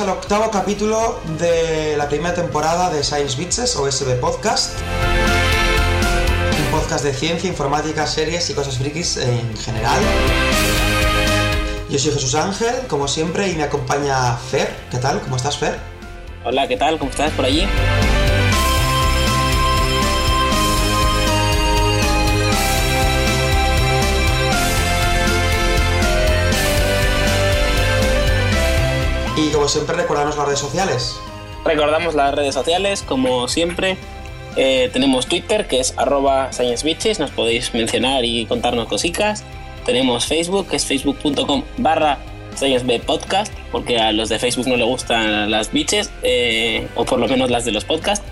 al octavo capítulo de la primera temporada de Science Bitches o SB Podcast. Un podcast de ciencia, informática, series y cosas frikis en general. Yo soy Jesús Ángel, como siempre, y me acompaña Fer. ¿Qué tal? ¿Cómo estás, Fer? Hola, ¿qué tal? ¿Cómo estás por allí? Y como siempre, recordamos las redes sociales. Recordamos las redes sociales, como siempre. Eh, tenemos Twitter, que es arroba ScienceBitches, nos podéis mencionar y contarnos cositas. Tenemos Facebook, que es facebook.com barra Podcast, porque a los de Facebook no le gustan las bitches, eh, o por lo menos las de los podcasts.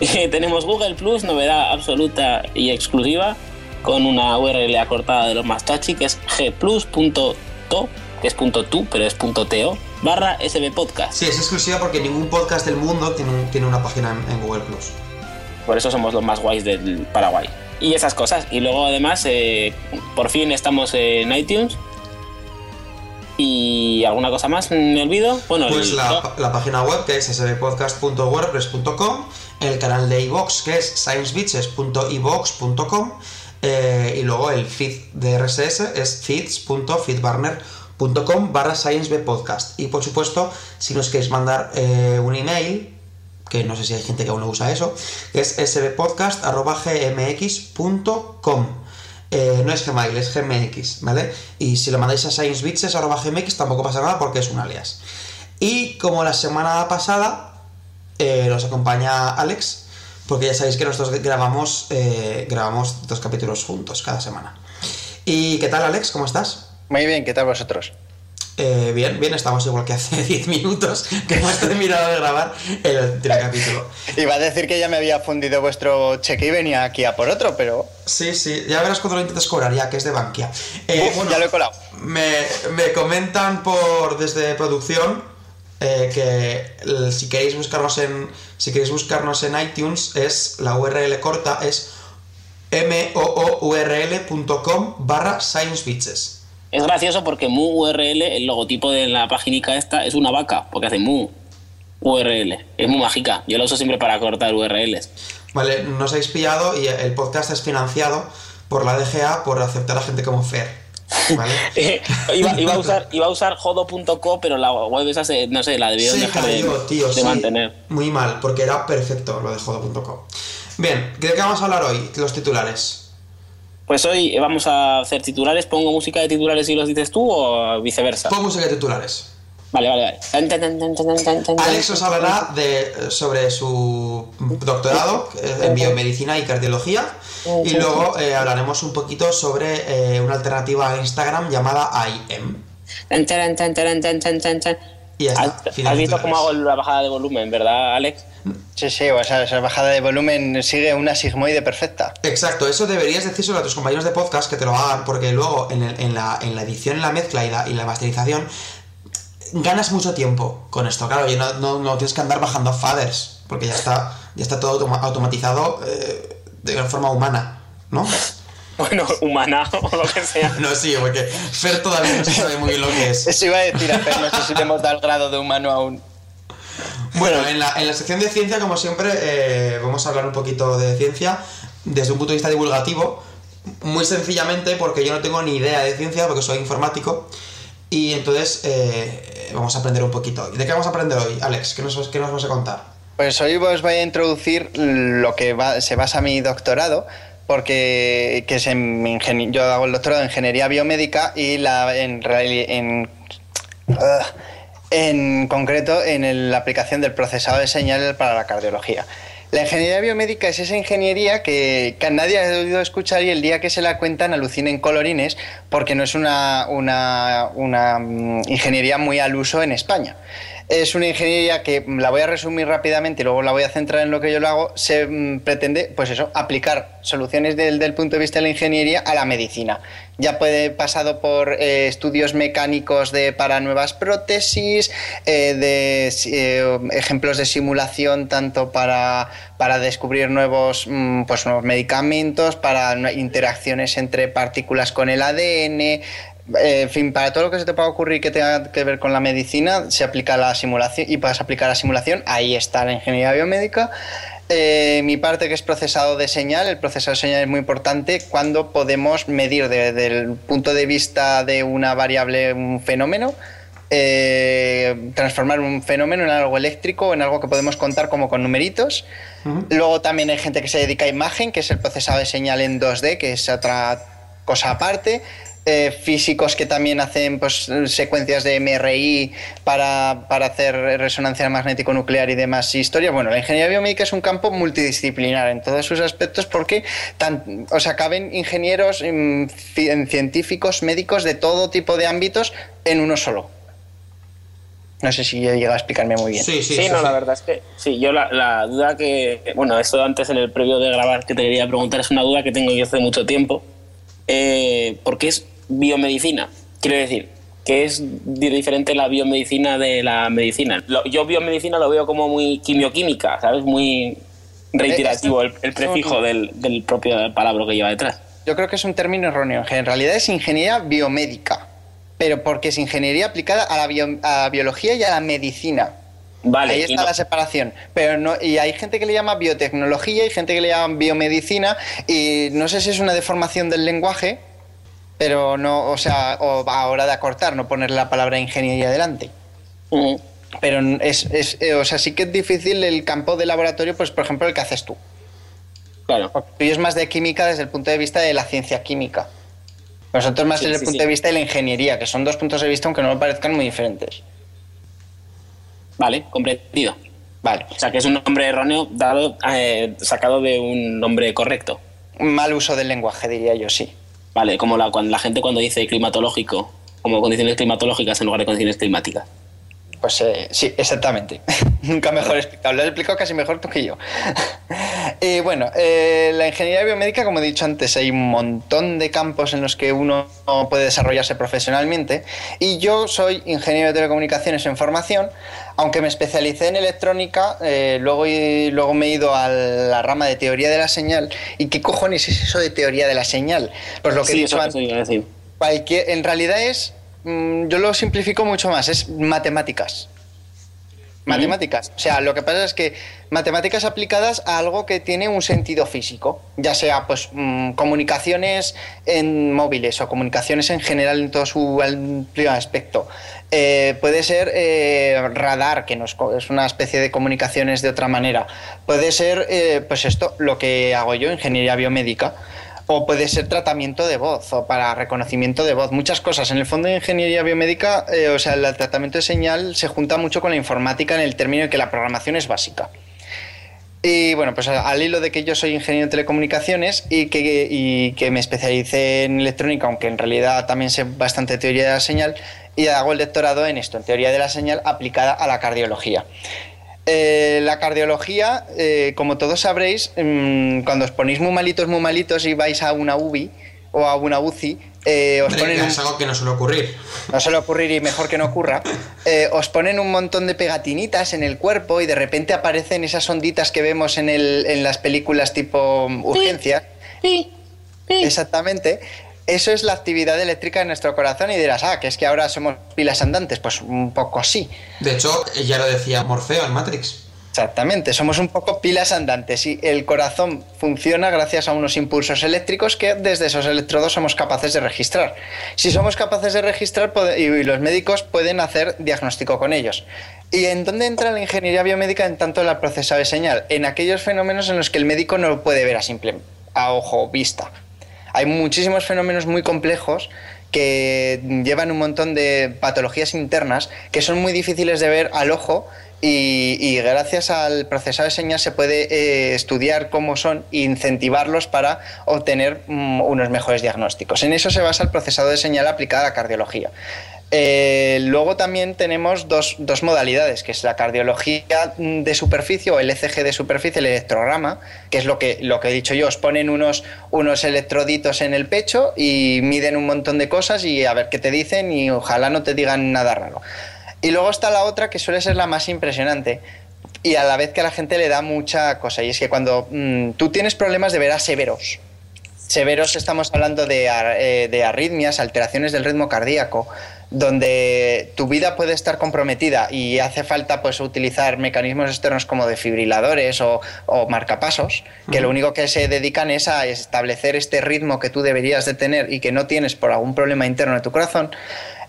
tenemos Google Plus, novedad absoluta y exclusiva, con una URL acortada de lo más que es gplus.to, que es .tu, pero es .to, barra SB Podcast. Sí, es exclusiva porque ningún podcast del mundo tiene, tiene una página en, Google Plus. Por eso somos los más guays del Paraguay. Y esas cosas. Y luego además, eh, por fin estamos en iTunes. ¿Y alguna cosa más? ¿Me olvido? Bueno, pues la, la, página web que es sbpodcast.wordpress.com, el canal de iVox que es sciencebitches.ivox.com eh, y luego el feed de RSS es feeds.feedburner.com com barra sciencebpodcast. Y por supuesto, si nos queréis mandar eh, un email, que no sé si hay gente que aún no usa eso, es sbpodcast.gmx.com. Eh, no es Gmail, es GMX, ¿vale? Y si lo mandáis a sciencebitches.gmx tampoco pasa nada porque es un alias. Y como la semana pasada eh, nos acompaña Alex, porque ya sabéis que nosotros grabamos, grabamos dos capítulos juntos cada semana. ¿Y qué tal, Alex? ¿Cómo estás? Muy bien, ¿qué tal vosotros? Eh, bien, bien, estamos igual que hace 10 minutos que hemos terminado de grabar el primer capítulo. Iba a decir que ya me había fundido vuestro cheque y venía aquí a por otro, pero. Sí, sí, ya verás cuando lo intentes cobrar, ya que es de Bankia. Eh, ya lo he colado. Me, me, comentan por desde producción eh, que si queréis buscarnos en. Si queréis buscarnos en iTunes, es la URL corta, es mourl.com barra sciencebitches. Es gracioso porque mu URL, el logotipo de la página esta, es una vaca, porque hace mu URL. Es muy mágica. Yo lo uso siempre para cortar URLs. Vale, nos habéis pillado y el podcast es financiado por la DGA por aceptar a gente como Fer. ¿Vale? Eh, iba, a usar, iba a usar jodo.co, pero la web esa, no sé, la debieron dejar de, mantener. Muy mal, porque era perfecto lo de jodo.co. Bien, ¿de qué vamos a hablar hoy? Los titulares. Pues hoy vamos a hacer titulares. ¿Pongo música de titulares y los dices tú o viceversa? Pon música de titulares. Vale, vale, vale. Alex os hablará de, sobre su doctorado en biomedicina y cardiología. Y luego eh, hablaremos un poquito sobre eh, una alternativa a Instagram llamada IM. Y ya está. ¿Has, visto cómo hago la bajada de volumen, verdad, Alex? Sí, sí, o sea, esa bajada de volumen sigue una sigmoide perfecta. Exacto, eso deberías decírselo a tus compañeros de podcast que te lo hagan, porque luego en, la, edición, en la mezcla y la, masterización ganas mucho tiempo con esto. Claro, y no, no, tienes que andar bajando faders, porque ya está, ya está todo automatizado eh, de una forma humana, ¿no? Bueno, humana o lo que sea. No, sí, porque Fer todavía no sabe muy bien lo que es. Eso iba a decir a Fer, no sé si le hemos dado el grado de humano aún. Bueno, en la, en la sección de ciencia, como siempre, eh, vamos a hablar un poquito de ciencia desde un punto de vista divulgativo, muy sencillamente porque yo no tengo ni idea de ciencia, porque soy informático, y entonces eh, vamos a aprender un poquito. ¿De qué vamos a aprender hoy, Alex? ¿Qué nos, qué nos vas a contar? Pues hoy os voy a introducir lo que se basa mi doctorado, porque que es en yo hago el doctorado en ingeniería biomédica y la en, en, en concreto en la aplicación del procesado de señales para la cardiología. La ingeniería biomédica es esa ingeniería que, nadie ha oído escuchar y el día que se la cuentan alucinen colorines porque no es una, una, mm, ingeniería muy al uso en España es una ingeniería que la voy a resumir rápidamente y luego la voy a centrar en lo que yo lo hago. Se mm, pretende, pues eso, aplicar soluciones del, del, punto de vista de la ingeniería a la medicina. Ya puede pasado por eh, estudios mecánicos de, para nuevas prótesis, eh, de eh, ejemplos de simulación tanto para, para descubrir nuevos, mm, pues, nuevos medicamentos, para interacciones entre partículas con el ADN, en fin, para todo lo que se te pueda ocurrir que tenga que ver con la medicina, se aplica la simulación y puedes aplicar la simulación, ahí está la ingeniería biomédica. Eh, mi parte que es procesado de señal, el procesado de señal es muy importante cuando podemos medir desde el punto de vista de una variable un fenómeno, eh, transformar un fenómeno en algo eléctrico, en algo que podemos contar como con numeritos. Luego también hay gente que se dedica a imagen, que es el procesado de señal en 2D, que es otra cosa aparte. Eh, físicos que también hacen pues, secuencias de MRI para, hacer resonancia magnético-nuclear y demás historias. Bueno, la ingeniería biomédica es un campo multidisciplinar en todos sus aspectos porque o sea, caben ingenieros, mm, científicos, médicos de todo tipo de ámbitos en uno solo. No sé si llega a explicarme muy bien. Sí, sí, sí, no, la verdad es que sí, yo la, duda que, bueno, esto antes en el previo de grabar que te quería preguntar es una duda que tengo yo hace mucho tiempo, eh, porque es biomedicina, quiero decir, que es diferente la biomedicina de la medicina. yo biomedicina lo veo como muy quimioquímica, ¿sabes? Muy reiterativo el, prefijo del, del propio palabra que lleva detrás. Yo creo que es un término erróneo. En realidad es ingeniería biomédica pero porque es ingeniería aplicada a la, biología y a la medicina. Vale, Ahí está la separación. Pero no, y hay gente que le llama biotecnología y gente que le llama biomedicina. Y no sé si es una deformación del lenguaje, pero no, o sea, o a hora de acortar, no poner la palabra ingeniería delante. Pero es, es, eh, o sea, sí que es difícil el campo de laboratorio, pues por ejemplo, el que haces tú. Claro. Tú es más de química desde el punto de vista de la ciencia química. Nosotros más desde el punto de vista de la ingeniería, que son dos puntos de vista aunque no me parezcan muy diferentes. Vale, comprendido. Vale. O sea, que es un nombre erróneo dado, eh, sacado de un nombre correcto. Mal uso del lenguaje, diría yo, sí. Vale, como la, cuando la gente cuando dice climatológico, como condiciones climatológicas en lugar de condiciones climáticas. Pues eh, sí, exactamente. Nunca mejor explicado. Lo he explicado casi mejor tú que yo. y bueno, eh, la ingeniería biomédica, como he dicho antes, hay un montón de campos en los que uno puede desarrollarse profesionalmente. Y yo soy ingeniero de telecomunicaciones en formación, aunque me especialicé en electrónica, eh, luego, luego me he ido a la rama de teoría de la señal. ¿Y qué cojones es eso de teoría de la señal? Pues lo que he dicho antes. Cualquier, en realidad es yo lo simplifico mucho más, es matemáticas. Matemáticas. O sea, lo que pasa es que matemáticas aplicadas a algo que tiene un sentido físico, ya sea pues mm, comunicaciones en móviles o comunicaciones en general en todo su amplio aspecto. Eh, puede ser eh, radar, que es una especie de comunicaciones de otra manera. Puede ser, eh, pues esto, lo que hago yo, ingeniería biomédica o puede ser tratamiento de voz o para reconocimiento de voz, muchas cosas. En el fondo de ingeniería biomédica, eh, o sea, el tratamiento de señal se junta mucho con la informática en el término de que la programación es básica. Y bueno, pues al hilo de que yo soy ingeniero de telecomunicaciones y que, y que me especialicé en electrónica, aunque en realidad también sé bastante teoría de la señal, y hago el doctorado en esto, en teoría de la señal aplicada a la cardiología. Eh, la cardiología, eh, como todos sabréis, mm, cuando os ponéis muy malitos, muy malitos y vais a una UBI o a una UCI, eh, os ponen. Es algo que no suele ocurrir. No suele ocurrir y mejor que no ocurra. os ponen un montón de pegatinitas en el cuerpo y de repente aparecen esas onditas que vemos en, en las películas tipo urgencia. Sí, Exactamente. Eso es la actividad eléctrica de nuestro corazón y dirás, ah, que es que ahora somos pilas andantes. Pues un poco sí. De hecho, ya lo decía Morfeo en Matrix. Exactamente, somos un poco pilas andantes y el corazón funciona gracias a unos impulsos eléctricos que desde esos electrodos somos capaces de registrar. Si somos capaces de registrar y los médicos pueden hacer diagnóstico con ellos. ¿Y en dónde entra la ingeniería biomédica en tanto la procesado de señal? En aquellos fenómenos en los que el médico no lo puede ver a simple a ojo vista. Hay muchísimos fenómenos muy complejos que llevan un montón de patologías internas que son muy difíciles de ver al ojo y, gracias al procesado de señas se puede eh, estudiar cómo son e incentivarlos para obtener mm, unos mejores diagnósticos. En eso se basa el procesado de señal aplicado a la cardiología. Eh, luego también tenemos dos, modalidades, que es la cardiología de superficie o el ECG de superficie, el electrograma, que es lo que, lo que he dicho yo, os ponen unos, unos electroditos en el pecho y miden un montón de cosas y a ver qué te dicen y ojalá no te digan nada raro. Y luego está la otra que suele ser la más impresionante y a la vez que a la gente le da mucha cosa, y es que cuando mm, tú tienes problemas de veras severos, severos estamos hablando de, eh, de arritmias, alteraciones del ritmo cardíaco, donde tu vida puede estar comprometida y hace falta pues utilizar mecanismos externos como defibriladores o, o marcapasos, que lo único que se dedican es a establecer este ritmo que tú deberías de tener y que no tienes por algún problema interno de tu corazón,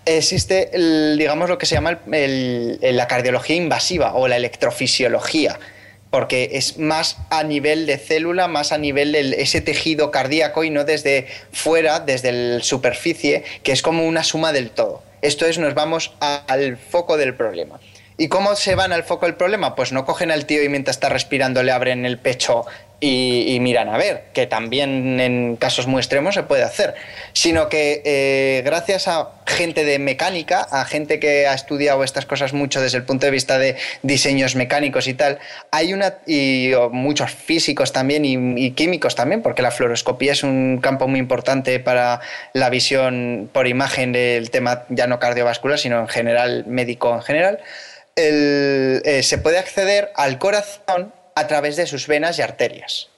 existe, digamos, lo que se llama la cardiología invasiva o la electrofisiología porque es más a nivel de célula, más a nivel de ese tejido cardíaco y no desde fuera, desde la superficie, que es como una suma del todo. Esto es, nos vamos al foco del problema. ¿Y cómo se van al foco del problema? Pues no cogen al tío y mientras está respirando le abren el pecho y, miran a ver, que también en casos muy extremos se puede hacer, sino que eh, gracias a gente de mecánica, a gente que ha estudiado estas cosas mucho desde el punto de vista de diseños mecánicos y tal, hay una, y muchos físicos también y, químicos también, porque la fluoroscopía es un campo muy importante para la visión por imagen del tema ya no cardiovascular, sino en general, médico en general. Eh, se puede acceder al corazón a través de sus venas y arterias.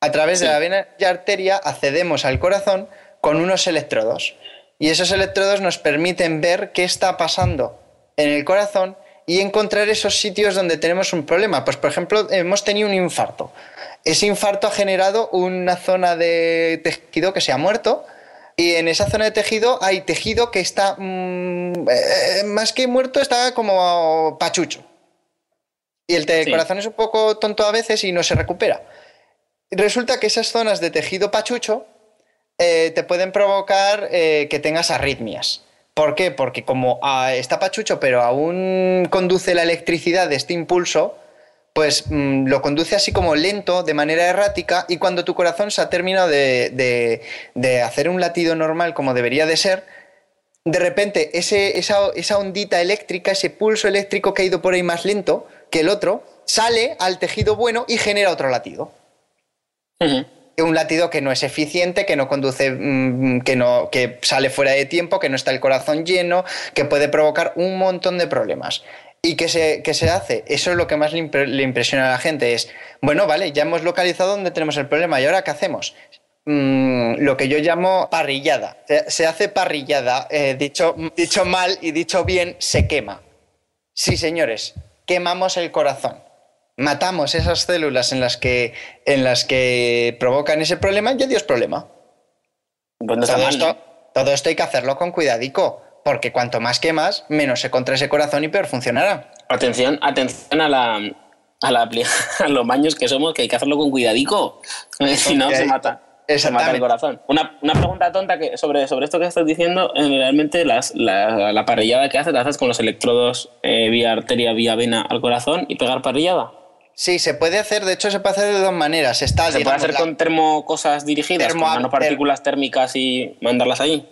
A través de la vena y arteria accedemos al corazón con unos electrodos. Y esos electrodos nos permiten ver qué está pasando en el corazón y encontrar esos sitios donde tenemos un problema. Pues, por ejemplo, hemos tenido un infarto. Ese infarto ha generado una zona de tejido que se ha muerto y en esa zona de tejido hay tejido que está, mm, eh, más que muerto, está como pachucho. Y el corazón es un poco tonto a veces y no se recupera. Resulta que esas zonas de tejido pachucho eh, te pueden provocar eh, que tengas arritmias. ¿Por qué? Porque como ah, está pachucho, pero aún conduce la electricidad de este impulso, pues mm, lo conduce así como lento, de manera errática, y cuando tu corazón se ha terminado de, hacer un latido normal como debería de ser, de repente ese, esa, esa ondita eléctrica, ese pulso eléctrico que ha ido por ahí más lento, que el otro sale al tejido bueno y genera otro latido. Un latido que no es eficiente, que no conduce, mm, que, no, que sale fuera de tiempo, que no está el corazón lleno, que puede provocar un montón de problemas. ¿Y qué se, se hace? Eso es lo que más le, impresiona a la gente. Es, bueno, vale, ya hemos localizado dónde tenemos el problema. ¿Y ahora qué hacemos? Mm, lo que yo llamo parrillada. Se, hace parrillada. Eh, dicho, dicho mal y dicho bien, se quema. Sí, señores, quemamos el corazón. Matamos esas células en las que, en las que provocan ese problema y adiós problema. Todo, esto, todo esto hay que hacerlo con cuidadico, porque cuanto más quemas, menos se contra ese corazón y peor funcionará. Atención, atención a la, a, la, a los baños que somos, que hay que hacerlo con cuidadico, si no se mata se mata el corazón. Una, una, pregunta tonta que sobre, sobre esto que estás diciendo, eh, realmente las, la, la, parrillada que haces, la haces con los electrodos eh, vía arteria, vía vena al corazón y pegar parrillada. Sí, se puede hacer, de hecho se puede hacer de dos maneras. Está, ¿Se puede hacer con termo cosas dirigidas, con nanopartículas térmicas y mandarlas ahí?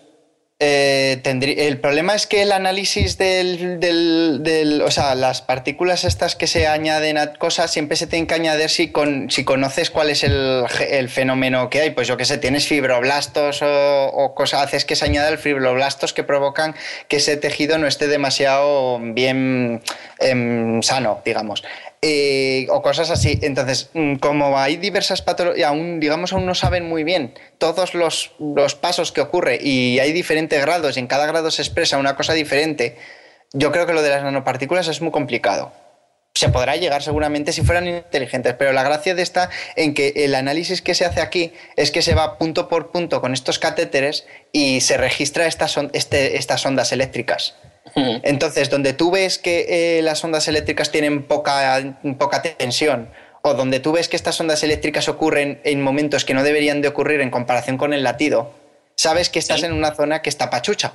Eh, el problema es que el análisis del, O sea, las partículas estas que se añaden a cosas siempre se tienen que añadir si, con, si conoces cuál es el, fenómeno que hay. Pues yo qué sé, tienes fibroblastos o, cosas, haces que se añadan fibroblastos que provocan que ese tejido no esté demasiado bien em, sano, digamos. Eh, o cosas así. Entonces, mm, como hay diversas patologías, aún, digamos, aún no saben muy bien todos los, pasos que ocurre y hay diferentes grados y en cada grado se expresa una cosa diferente, yo creo que lo de las nanopartículas es muy complicado. Se podrá llegar seguramente si fueran inteligentes, pero la gracia de esta en que el análisis que se hace aquí es que se va punto por punto con estos catéteres y se registra estas, este, estas ondas eléctricas. Entonces, donde tú ves que eh, las ondas eléctricas tienen poca, poca tensión, o donde tú ves que estas ondas eléctricas ocurren en momentos que no deberían de ocurrir en comparación con el latido, sabes que estás en una zona que está pachucha.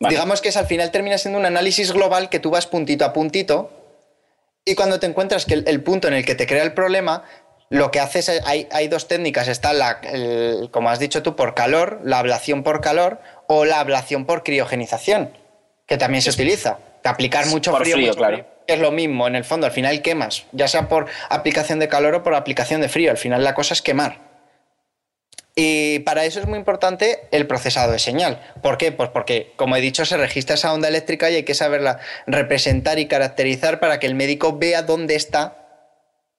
Digamos que es al final termina siendo un análisis global que tú vas puntito a puntito y cuando te encuentras que el, punto en el que te crea el problema, lo que haces, hay, hay dos técnicas, está la, como has dicho tú, por calor, la ablación por calor o la ablación por criogenización que también se utiliza. Aplicar mucho frío, claro. es lo mismo, en el fondo, al final quemas, ya sea por aplicación de calor o por aplicación de frío, al final la cosa es quemar. Y para eso es muy importante el procesado de señal. ¿Por qué? Pues porque, como he dicho, se registra esa onda eléctrica y hay que saberla representar y caracterizar para que el médico vea dónde está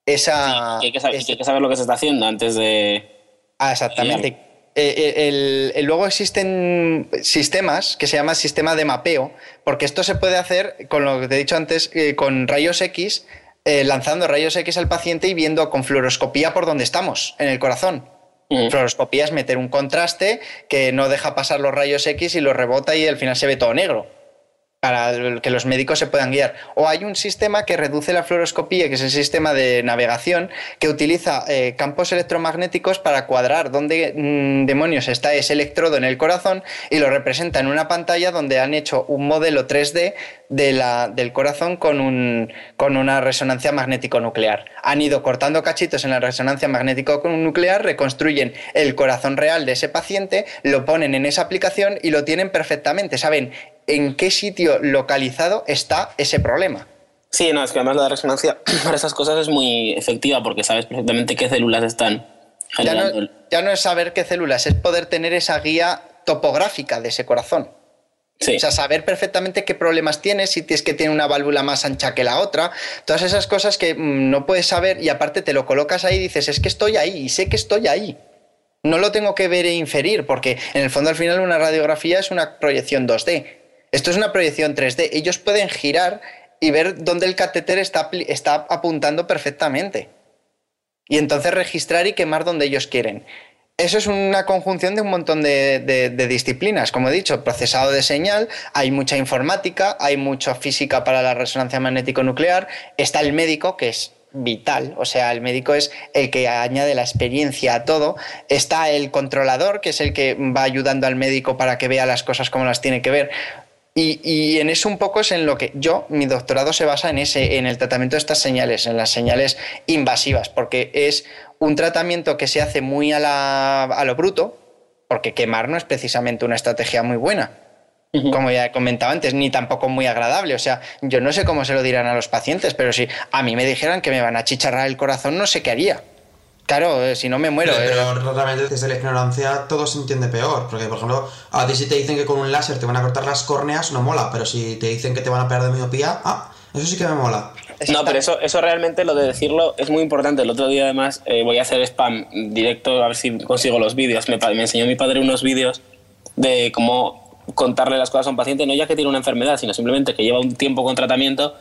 esa... hay, que saber, hay, que saber, lo que se está haciendo antes de, Ah, exactamente. Eh, eh, el, luego existen sistemas que se llama sistema de mapeo, porque esto se puede hacer con lo que te he dicho antes, eh, con rayos X, lanzando rayos X al paciente y viendo con fluoroscopía por dónde estamos, en el corazón. Mm. Fluoroscopía es meter un contraste que no deja pasar los rayos X y los rebota y al final se ve todo negro para que los médicos se puedan guiar. O hay un sistema que reduce la fluoroscopía, que es el sistema de navegación, que utiliza eh, campos electromagnéticos para cuadrar dónde mm, demonios está ese electrodo en el corazón y lo representa en una pantalla donde han hecho un modelo 3D de la, del corazón con, un, con una resonancia magnético-nuclear. Han ido cortando cachitos en la resonancia magnético-nuclear, reconstruyen el corazón real de ese paciente, lo ponen en esa aplicación y lo tienen perfectamente. Saben en qué sitio localizado está ese problema. Sí, no, es que además la resonancia para esas cosas es muy efectiva porque sabes perfectamente qué células están generando. Ya no, es saber qué células, es poder tener esa guía topográfica de ese corazón. Sí. O sea, saber perfectamente qué problemas tiene, si tienes que tiene una válvula más ancha que la otra, todas esas cosas que mm, no puedes saber y aparte te lo colocas ahí y dices, es que estoy ahí y sé que estoy ahí. No lo tengo que ver e inferir, porque en el fondo al final una radiografía es una proyección 2D. Esto es una proyección 3D. Ellos pueden girar y ver dónde el catéter está, apuntando perfectamente. Y entonces registrar y quemar donde ellos quieren. Eso es una conjunción de un montón de, disciplinas. Como he dicho, procesado de señal, hay mucha informática, hay mucha física para la resonancia magnético nuclear, está el médico, que es vital, o sea, el médico es el que añade la experiencia a todo, está el controlador, que es el que va ayudando al médico para que vea las cosas como las tiene que ver. Y, en eso un poco es en lo que yo, mi doctorado se basa en ese, en el tratamiento de estas señales, en las señales invasivas, porque es un tratamiento que se hace muy a, la, a lo bruto, porque quemar no es precisamente una estrategia muy buena, como ya he comentado antes, ni tampoco muy agradable. O sea, yo no sé cómo se lo dirán a los pacientes, pero si a mí me dijeran que me van a chicharrar el corazón, no sé qué haría. Claro, eh, si no me muero. Pero, eh. realmente desde la ignorancia todo se entiende peor. Porque, por ejemplo, a ti si te dicen que con un láser te van a cortar las córneas, no mola. Pero si te dicen que te van a pegar de miopía, ah, eso sí que me mola. No, pero eso, eso realmente lo de decirlo es muy importante. El otro día además eh, voy a hacer spam directo a ver si consigo los vídeos. Me, me enseñó mi padre unos vídeos de cómo contarle las cosas a un paciente, no ya que tiene una enfermedad, sino simplemente que lleva un tiempo con tratamiento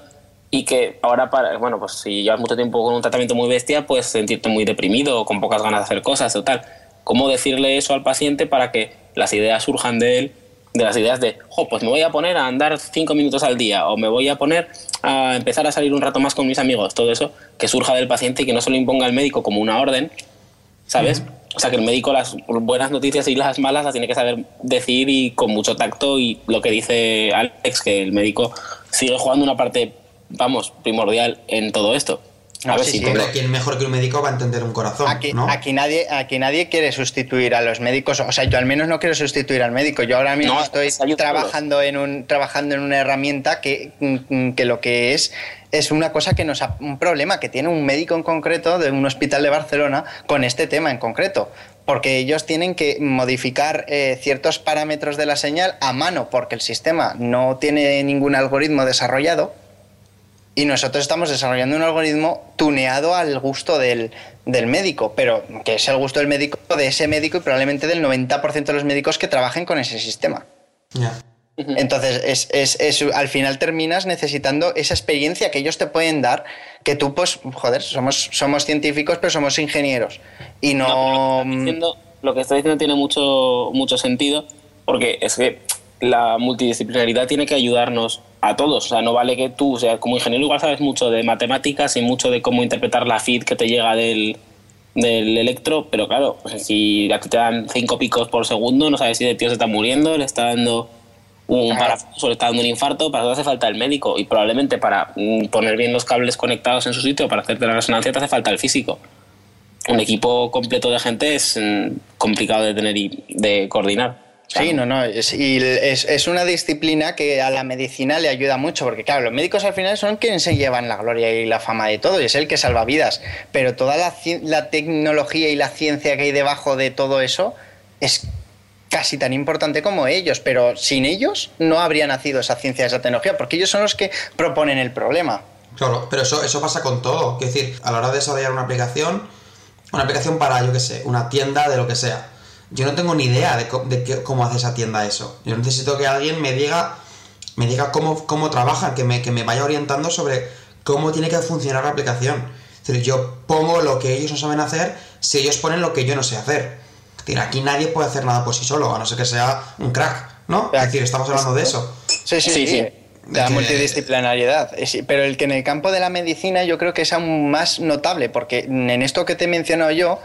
y que ahora, para, bueno, pues si llevas mucho tiempo con un tratamiento muy bestia, pues sentirte muy deprimido o con pocas ganas de hacer cosas o tal. ¿Cómo decirle eso al paciente para que las ideas surjan de él, de las ideas de, oh, pues me voy a poner a andar cinco minutos al día o me voy a poner a empezar a salir un rato más con mis amigos, todo eso, que surja del paciente y que no se lo imponga al médico como una orden, ¿sabes? O sea, que el médico las buenas noticias y las malas las tiene que saber decir y con mucho tacto y lo que dice Alex, que el médico sigue jugando una parte vamos, primordial en todo esto. A ver si ¿quién mejor que un médico va a entender un corazón? Aquí, aquí, nadie, aquí nadie quiere sustituir a los médicos. O sea, yo al menos no quiero sustituir al médico. Yo ahora mismo estoy trabajando en, un, trabajando en una herramienta que, que lo que es es una cosa que nos un problema que tiene un médico en concreto de un hospital de Barcelona con este tema en concreto porque ellos tienen que modificar eh, ciertos parámetros de la señal a mano porque el sistema no tiene ningún algoritmo desarrollado y nosotros estamos desarrollando un algoritmo tuneado al gusto del, médico, pero que es el gusto del médico, de ese médico y probablemente del 90% de los médicos que trabajen con ese sistema. Entonces, es, al final terminas necesitando esa experiencia que ellos te pueden dar, que tú, pues, joder, somos, somos científicos, pero somos ingenieros. Y no... lo, que estoy diciendo tiene mucho, mucho sentido, porque es que la multidisciplinaridad tiene que ayudarnos a todos. O sea, no vale que tú, o sea, como ingeniero igual sabes mucho de matemáticas y mucho de cómo interpretar la feed que te llega del, del electro, pero claro, pues si te dan cinco picos por segundo, no sabes si el tío se está muriendo, le está dando un parafuso, le está dando un infarto, para eso hace falta el médico y probablemente para mm, poner bien los cables conectados en su sitio, para hacerte la resonancia, te hace falta el físico. Un equipo completo de gente es mm, complicado de tener y de coordinar. Sí, no, no, es, y es, una disciplina que a la medicina le ayuda mucho, porque claro, los médicos al final son quienes se llevan la gloria y la fama de todo, y es el que salva vidas, pero toda la, la tecnología y la ciencia que hay debajo de todo eso es casi tan importante como ellos, pero sin ellos no habría nacido esa ciencia, esa tecnología, porque ellos son los que proponen el problema. Claro, pero eso, eso pasa con todo, es decir, a la hora de desarrollar una aplicación una aplicación para, yo qué sé, una tienda de lo que sea. Yo no tengo ni idea de, co- de qué- cómo hace esa tienda eso. Yo necesito que alguien me diga, me diga cómo, cómo trabaja, que me, que me vaya orientando sobre cómo tiene que funcionar la aplicación. Es decir, yo pongo lo que ellos no saben hacer si ellos ponen lo que yo no sé hacer. Es decir, aquí nadie puede hacer nada por sí solo, a no ser que sea un crack, ¿no? Es decir, estamos hablando de eso. Sí, sí, Sí, sí. La Que- multidisciplinariedad. Pero el que en el campo de la medicina yo creo que es aún más notable, porque en esto que te he mencionado yo,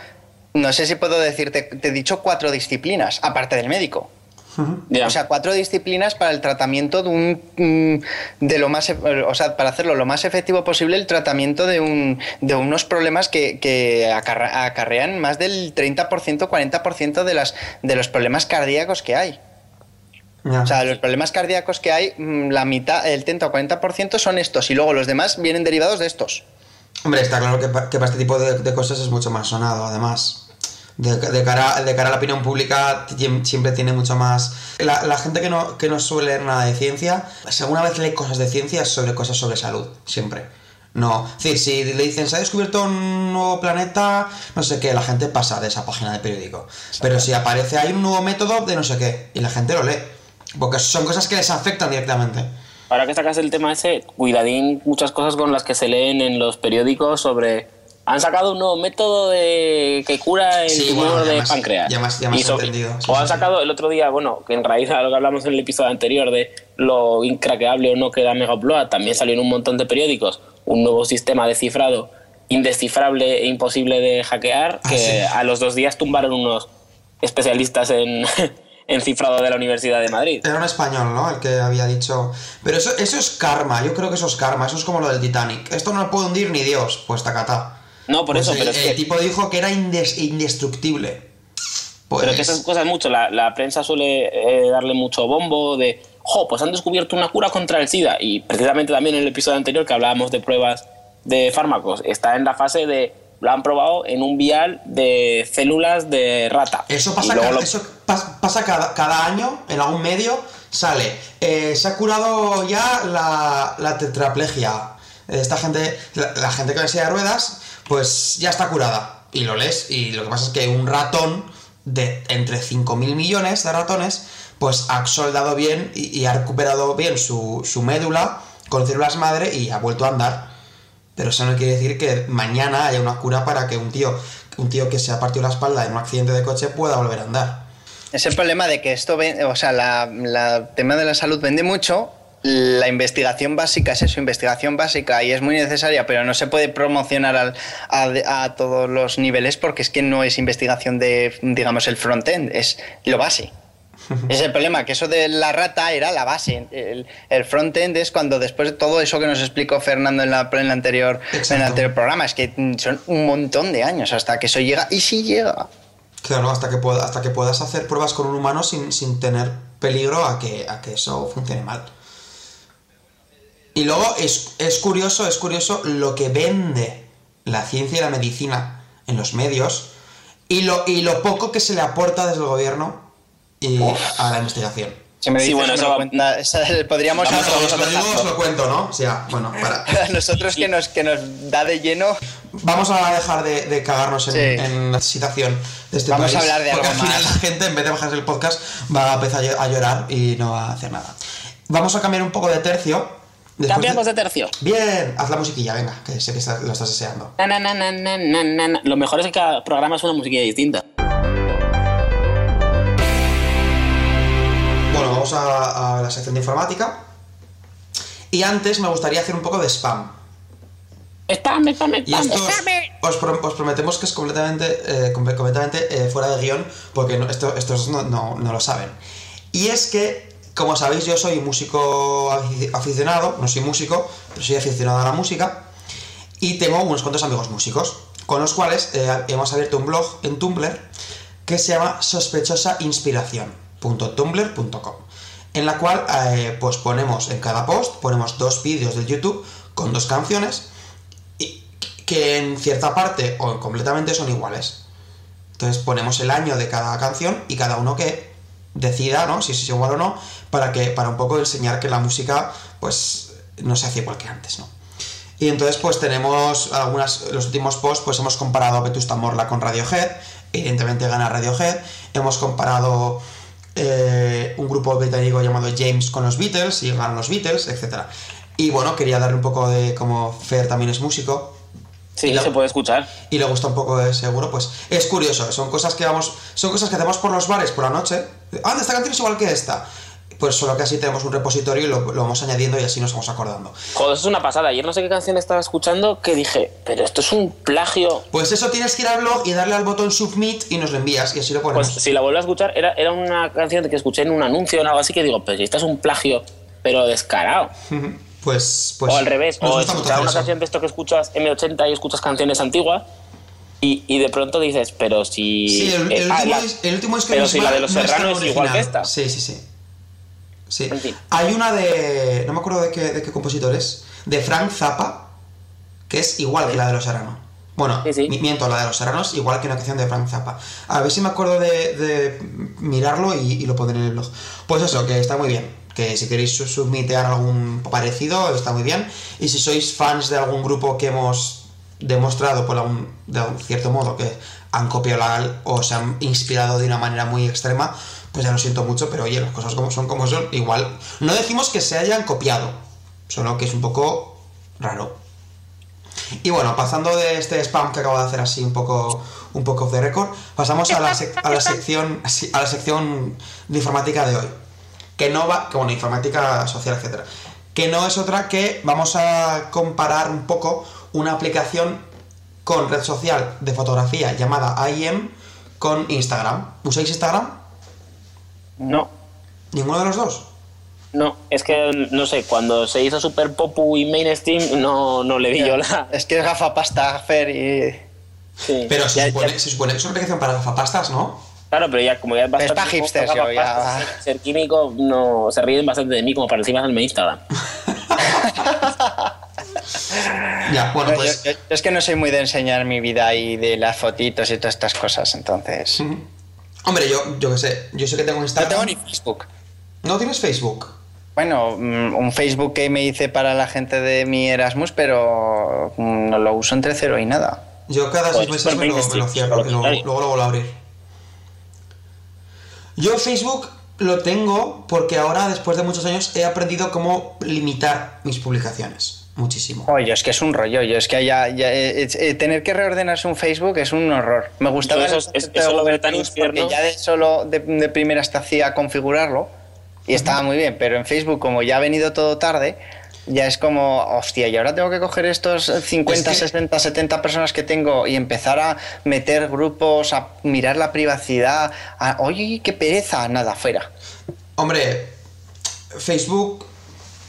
no sé si puedo decirte, te he dicho cuatro disciplinas, aparte del médico. O sea, cuatro disciplinas para el tratamiento de un mm, de lo más e- o sea, para hacerlo lo más efectivo posible el tratamiento de un de unos problemas que, que acarrean más del 30%, 40% de las de los problemas cardíacos que hay. Ya. O sea, los problemas cardíacos que hay, mm, la mitad, el 30 o 40% son estos y luego los demás vienen derivados de estos. Hombre, está claro que, pa- que para este tipo de, de cosas es mucho más sonado, además. De, cara, de cara a la opinión pública siempre tiene mucho más... La, gente que no, que no suele leer nada de ciencia, si alguna vez lee cosas de ciencia sobre cosas sobre salud, siempre. No, es si le dicen se ha descubierto un nuevo planeta, no sé qué, la gente pasa de esa página de periódico. Pero si aparece hay un nuevo método de no sé qué, y la gente lo lee. Porque son cosas que les afectan directamente. Ahora que sacas el tema ese, cuidadín muchas cosas con las que se leen en los periódicos sobre... Han sacado un nuevo método de que cura el Sí, tumor bueno, de más- páncreas. ya más- ya más Y so- entendido, sí, o han sacado el otro día, bueno, que en raíz a lo que hablamos en el episodio anterior de lo incraqueable o no que da Mega Upload, también salió en un montón de periódicos un nuevo sistema de cifrado indescifrable e imposible de hackear, Ah, que sí. a los dos días tumbaron unos especialistas en, en cifrado de la Universidad de Madrid. Era un español, ¿no? El que había dicho. Pero eso, eso es karma, yo creo que eso es karma, eso es como lo del Titanic. Esto no lo puede hundir ni Dios, pues tacatá. No, por Pues eso, el, pero es el que... tipo dijo que era indes- indestructible. Pues, Pero que esas cosas mucho, la, la prensa suele eh, darle mucho bombo de, jo, pues han descubierto una cura contra el SIDA. Y precisamente también en el episodio anterior que hablábamos de pruebas de fármacos, está en la fase de, lo han probado en un vial de células de rata. Eso pasa, cada, lo- eso pas- pasa cada, cada año, en algún medio, sale. eh, se ha curado ya la, la tetraplegia. Esta gente, la, la gente con silla de ruedas, pues ya está curada. Y lo lees, y lo que pasa es que un ratón de entre 5.000 millones de ratones, pues ha soldado bien y, ha recuperado bien su, su médula con células madre y ha vuelto a andar. Pero eso no quiere decir que mañana haya una cura para que un tío, un tío que se ha partido la espalda en un accidente de coche pueda volver a andar. Es el problema de que esto, o sea, la, la tema de la salud vende mucho. La investigación básica es eso, investigación básica y es muy necesaria, pero no se puede promocionar al- a, a todos los niveles porque es que no es investigación de, digamos, el front-end, es lo base. Es el problema, que eso de la rata era la base. El, el front-end es cuando después de todo eso que nos explicó Fernando en, la, en, el anterior, en el anterior programa, es que son un montón de años hasta que eso llega y sí llega. Claro, hasta que, pueda, hasta que puedas hacer pruebas con un humano sin, sin tener peligro a que, a que eso funcione mal. Y luego es, es curioso, es curioso lo que vende la ciencia y la medicina en los medios y lo, y lo poco que se le aporta desde el gobierno y a la investigación. Si me Sí, dices, bueno, me eso lo va- cuenta- esa- podríamos Vamos a- hablar- Os lo digo, os lo cuento, ¿no? O sea, bueno, para... a nosotros que nos, que nos da de lleno. Vamos a dejar de, de cagarnos en, Sí. en la situación de este Vamos país. a hablar de porque algo al final más. la gente, en vez de bajarse el podcast, va a empezar a llorar y no va a hacer nada. Vamos a cambiar un poco de tercio. Después Cambiamos de tercio. Bien, haz la musiquilla, venga, que sé que está- lo estás deseando. Na, na, na, na, na, na, na, na. Lo mejor es que cada programa es una musiquilla distinta. Bueno, vamos a, a la sección de informática. Y antes me gustaría hacer un poco de spam. Spam, spam, Y spam. esto os, os pro- os prometemos que es completamente, eh, com- completamente eh, fuera de guion, porque no- esto- estos no, no- no lo saben. Y es que, como sabéis, yo soy músico afici- aficionado, no soy músico, pero soy aficionado a la música, y tengo unos cuantos amigos músicos, con los cuales eh, hemos abierto un blog en Tumblr que se llama sospechosainspiración.tumblr.com en la cual eh, pues ponemos en cada post ponemos dos vídeos de YouTube con dos canciones y que en cierta parte o completamente son iguales. Entonces ponemos el año de cada canción y cada uno que decida, ¿no? Si es igual o no, para que para un poco enseñar que la música pues no se hace igual que antes, ¿no? Y entonces pues tenemos algunas, los últimos posts pues hemos comparado Vetusta Morla con Radiohead, evidentemente gana Radiohead, hemos comparado eh, un grupo británico llamado James con los Beatles y ganan los Beatles, etc. Y bueno, quería darle un poco de, como Fer también es músico, Sí, la- se puede escuchar. y le gusta un poco de seguro, pues es curioso, son cosas que vamos, son cosas que hacemos por los bares por la noche. Ah, esta canción es igual que esta. Pues solo que así tenemos un repositorio y lo, lo vamos añadiendo y así nos vamos acordando. Joder, eso es una pasada. Ayer no sé qué canción estaba escuchando que dije, pero esto es un plagio. Pues eso tienes que ir al blog y darle al botón submit y nos lo envías y así lo ponemos. Pues si la vuelvo a escuchar, era, era una canción que escuché en un anuncio o algo así que digo, pero si esto es un plagio, pero descarado. Pues, pues o al revés, nos o escuchar una eso. canción de esto que escuchas M80 y escuchas canciones antiguas y, y de pronto dices, pero si... Sí, el, el eh, ah, último, la- dis- el último disco Pero de si la de los no es es igual que esta. Sí, sí, sí. Sí. En fin. Hay una de. No me acuerdo de qué, de qué compositor es. De Frank Zappa, que es igual que la de los Serrano. Bueno, Sí, sí. mi- miento, la de los Serranos, igual que una canción de Frank Zappa. A ver si me acuerdo de, de mirarlo y, y lo pondré en el blog. Pues eso, que está muy bien. Que si queréis su- submitear algún parecido, está muy bien. Y si sois fans de algún grupo que hemos demostrado por algún, de algún cierto modo que han copiado la, o se han inspirado de una manera muy extrema, pues ya lo siento mucho, pero oye, las cosas como son como son, igual. No decimos que se hayan copiado, solo que es un poco raro. Y bueno, pasando de este spam que acabo de hacer así un poco un poco off the record, pasamos a la, sec- a la sección a la sección de informática de hoy. Que no va, que bueno, informática social, etcétera. Que no es otra que vamos a comparar un poco una aplicación con red social de fotografía llamada IM con Instagram. ¿Usáis Instagram? No, ¿Ninguno de los dos? no, es que no sé, cuando se hizo super popu y mainstream no, no le vi yo la... Es que es gafapasta, Fer, y... Sí. Pero se, Ya- supone, ya- se supone que es una aplicación para gafapastas, ¿no? Claro, pero ya como ya es bastante... poco yo ya- Ser químico, no, se ríen bastante de mí como para encima de mi Instagram. Ya, bueno, No, pues... yo- yo- es que no soy muy de enseñar mi vida y de las fotitos y todas estas cosas, entonces... Hombre, yo, yo qué sé, yo sé que tengo No Instagram. tengo ni Facebook. ¿No tienes Facebook? Bueno, mm, un Facebook que me hice para la gente de mi Erasmus, pero mm, no lo uso entre cero y nada. Yo cada seis Pues, meses me lo, me lo cierro y luego, luego lo vuelvo a abrir. Yo Facebook lo tengo porque ahora, después de muchos años, he aprendido cómo limitar mis publicaciones. Muchísimo. Oye, es que es un rollo. Yo es que ya, ya, eh, eh, tener que reordenarse un Facebook es un horror. Me gustaba eso- es- eso lo veo tan infierno. ya de solo de, de primeras te hacía configurarlo y estaba muy bien, pero en Facebook como ya ha venido todo tarde, ya es como, hostia, y ahora tengo que coger estos 50, Es que- 60, 70 personas que tengo y empezar a meter grupos, a mirar la privacidad, a, oye, qué pereza, nada, fuera. Hombre, Facebook,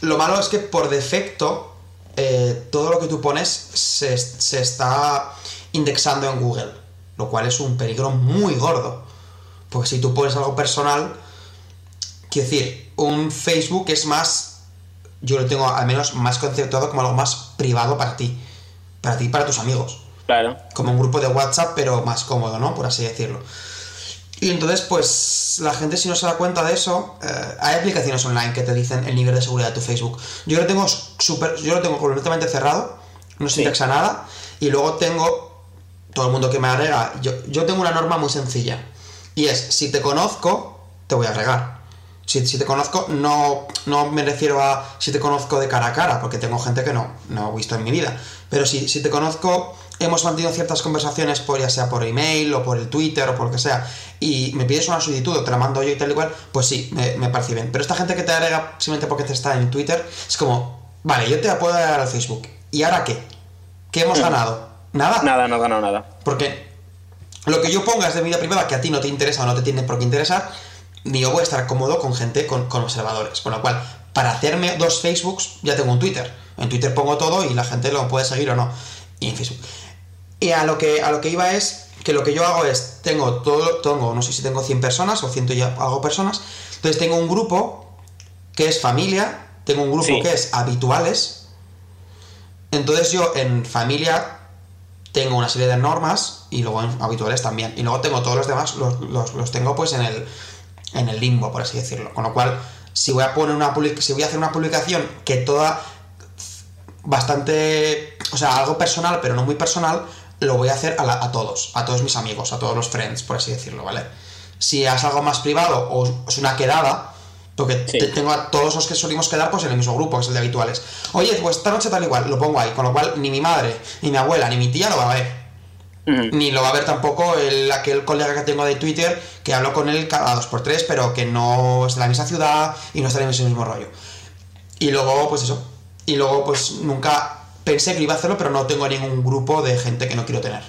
lo malo es que por defecto eh, todo lo que tú pones se, se está indexando en Google, lo cual es un peligro muy gordo. Porque si tú pones algo personal, quiero decir, un Facebook es más, yo lo tengo al menos más conceptuado como algo más privado para ti, para ti y para tus amigos Claro. como un grupo de WhatsApp, pero más cómodo, ¿no? Por así decirlo. Y entonces, pues, la gente si no se da cuenta de eso, eh, hay aplicaciones online que te dicen el nivel de seguridad de tu Facebook. Yo lo tengo super, yo lo tengo completamente cerrado, no se Sí. indexa nada, y luego tengo todo el mundo que me agrega. Yo, yo tengo una norma muy sencilla, y es, si te conozco, te voy a agregar. Si, si te conozco, no, no me refiero a si te conozco de cara a cara, porque tengo gente que no, no he visto en mi vida. Pero si, si te conozco, hemos mantenido ciertas conversaciones, por, ya sea por email o por el Twitter o por lo que sea, y me pides una solicitud o te la mando yo y tal y cual, pues sí, me, me parece bien. Pero esta gente que te agrega simplemente porque te está en Twitter, es como, vale, yo te la puedo agregar al Facebook. ¿Y ahora qué? ¿Qué hemos ganado? Nada. Nada, no ganó nada. Porque lo que yo ponga es de vida privada que a ti no te interesa o no te tiene por qué interesar, ni yo voy a estar cómodo con gente, con, con observadores. Con lo cual, para hacerme dos Facebooks, ya tengo un Twitter. En Twitter pongo todo y la gente lo puede seguir o no. Y en Facebook. Y a lo que, a lo que iba es que lo que yo hago es, tengo todo, tengo, no sé si tengo 100 personas o 100 y algo personas. Entonces tengo un grupo que es familia, tengo un grupo Sí. que es habituales. Entonces yo en familia tengo una serie de normas y luego en habituales también. Y luego tengo todos los demás, los, los- los tengo pues en el, en el limbo, por así decirlo. Con lo cual, si voy a poner una si voy a hacer una publicación que toda bastante, o sea, algo personal, pero no muy personal, lo voy a hacer a, la- a todos, a todos mis amigos, a todos los friends, por así decirlo, ¿vale? Si es algo más privado o es una quedada, porque Sí. tengo a todos los que solimos quedar pues en el mismo grupo, que es el de habituales. Oye, pues esta noche tal igual, lo pongo ahí, con lo cual ni mi madre, ni mi abuela, ni mi tía lo va a ver. Ni lo va a ver tampoco el, aquel colega que tengo de Twitter que hablo con él cada dos por tres, pero que no es de la misma ciudad y no está en ese mismo rollo. Y luego, pues eso. Y luego, pues nunca pensé que iba a hacerlo, pero no tengo ningún grupo de gente que no quiero tener.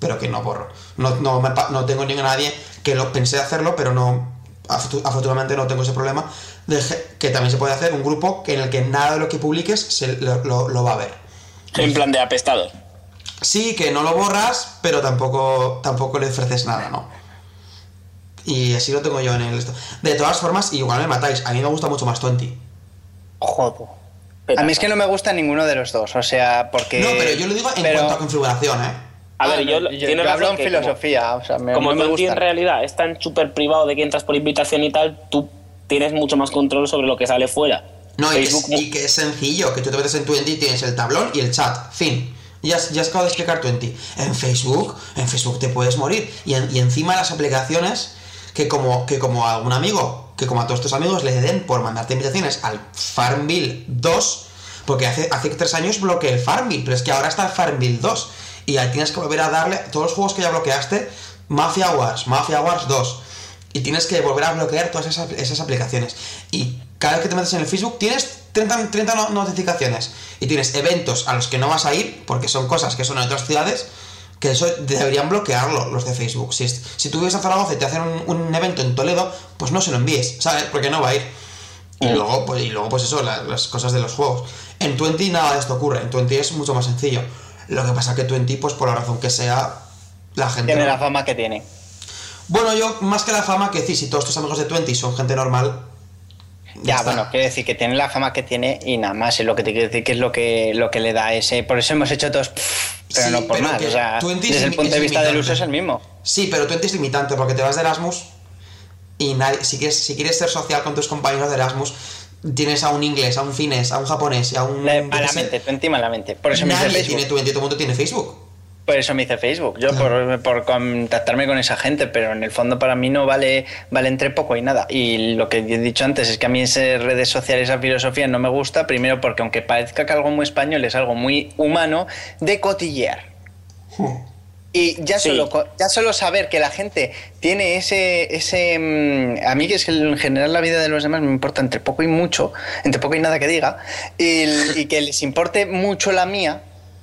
Pero que no borro. No, no, me no tengo ni a nadie que lo pensé hacerlo, pero no. afortu- Afortunadamente no tengo ese problema. De que también se puede hacer un grupo que en el que nada de lo que publiques se, lo, lo- lo va a ver. En plan de apestados. Sí, que no lo borras, pero tampoco, tampoco le ofreces nada, ¿no? Y así lo tengo yo en el... esto. De todas formas, igual me matáis. A mí me gusta mucho más 20. Jodo. A mí es que no me gusta ninguno de los dos, o sea, porque... No, pero yo lo digo en pero- cuanto a configuración, ¿eh? A ver, Ah, yo, no, tiene yo hablo en que como- filosofía, o sea, me, como no me gusta. en realidad es tan súper privado de que entras por invitación y tal, tú tienes mucho más control sobre lo que sale fuera. No, y que, es, y que es sencillo, que tú te metes en 20 y tienes el tablón y el chat, fin. Ya, has- ya has acabo de explicar 20. En Facebook, en Facebook te puedes morir. Y, en- y encima las aplicaciones, que como, que como a un amigo, que como a todos tus amigos le den por mandarte invitaciones al Farmville 2, porque hace, hace tres años bloqueé el Farmville, pero es que ahora está el Farmville 2. Y ahí tienes que volver a darle todos los juegos que ya bloqueaste, Mafia Wars, Mafia Wars 2. Y tienes que volver a bloquear todas esas, esas aplicaciones. Y cada vez que te metes en el Facebook tienes 30, 30 no- notificaciones. Y tienes eventos a los que no vas a ir, porque son cosas que son en otras ciudades, que eso deberían bloquearlo los de Facebook. Si, es- si tú vives en Zaragoza y te hacen un, un evento en Toledo, pues no se lo envíes, ¿sabes? Porque no va a ir. Y luego, pues, y luego, pues eso, la- las cosas de los juegos. En Twenty nada de esto ocurre. En Twenty es mucho más sencillo. Lo que pasa es que Twenty, pues por la razón que sea, la gente... Tiene no- la fama que tiene. Bueno, yo, más que la fama, que decir, si todos tus amigos de Twenty son gente normal... Ya, bueno, quiero decir que tiene la fama que tiene y nada más, es lo que te quiero decir que es lo que, lo que le da ese... Por eso hemos hecho todos... pff, Pero Sí, no por pero más, o sea, 20 desde es el punto de vista del limitante. uso es el mismo. Sí, pero Twenty es limitante porque te vas de Erasmus y nadie, si, quieres, si quieres ser social con tus compañeros de Erasmus, tienes a un inglés, a un finés, a un japonés y a un... Sé. malamente, Twenty malamente. Por eso me Nadie Facebook. tiene Twenty, todo el mundo tiene Facebook. Por eso me hice Facebook. Yo por, por contactarme con esa gente, pero en el fondo para mí no vale, vale entre poco y nada. Y lo que he dicho antes es que a mí esas redes sociales, esa filosofía no me gusta, primero porque aunque parezca que algo muy español es algo muy humano, de cotillear. Y ya, Sí. solo, ya solo saber que la gente tiene ese... ese mm, a mí que es que en general la vida de los demás me importa entre poco y mucho, entre poco y nada que diga, y, y que les importe mucho la mía,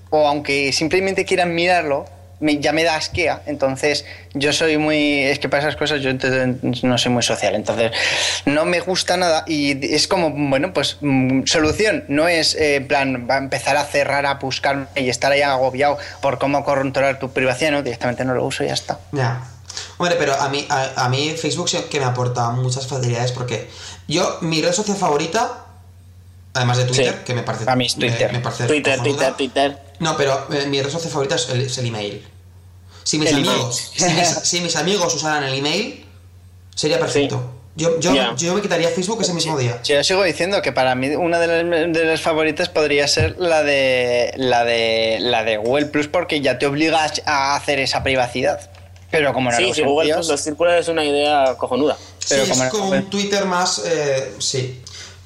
o aunque simplemente quieran mirarlo, ya me da asquea. Entonces yo soy muy... Es que para esas cosas yo no soy muy social, entonces no me gusta nada y es como, bueno, pues mm, solución, no es eh, en plan, va a empezar a cerrar, a buscarme y estar ahí agobiado por cómo controlar tu privacidad, no, directamente no lo uso y ya está. Ya. Hombre, pero a mí, a mí Facebook sí que me aporta muchas facilidades porque yo, mi red social favorita, además de Twitter, Sí. que me parece... A mí es Twitter. Me, me parece Twitter, cojonuda. Twitter, Twitter. No, pero eh, mi red social favorita es el, es el email. Si mis, El amigos, si, mis, si mis amigos usaran el email, sería perfecto. Yo, yo, yo me quitaría Facebook ese mismo día. Yo sigo diciendo que para mí una de las, de las favoritas podría ser la de la de la de Google Plus porque ya te obligas a hacer esa privacidad. Pero como no lo Sí, sí, usan Google Plus, los círculos es una idea cojonuda. Pero sí, como es no- como un Twitter más... eh, sí.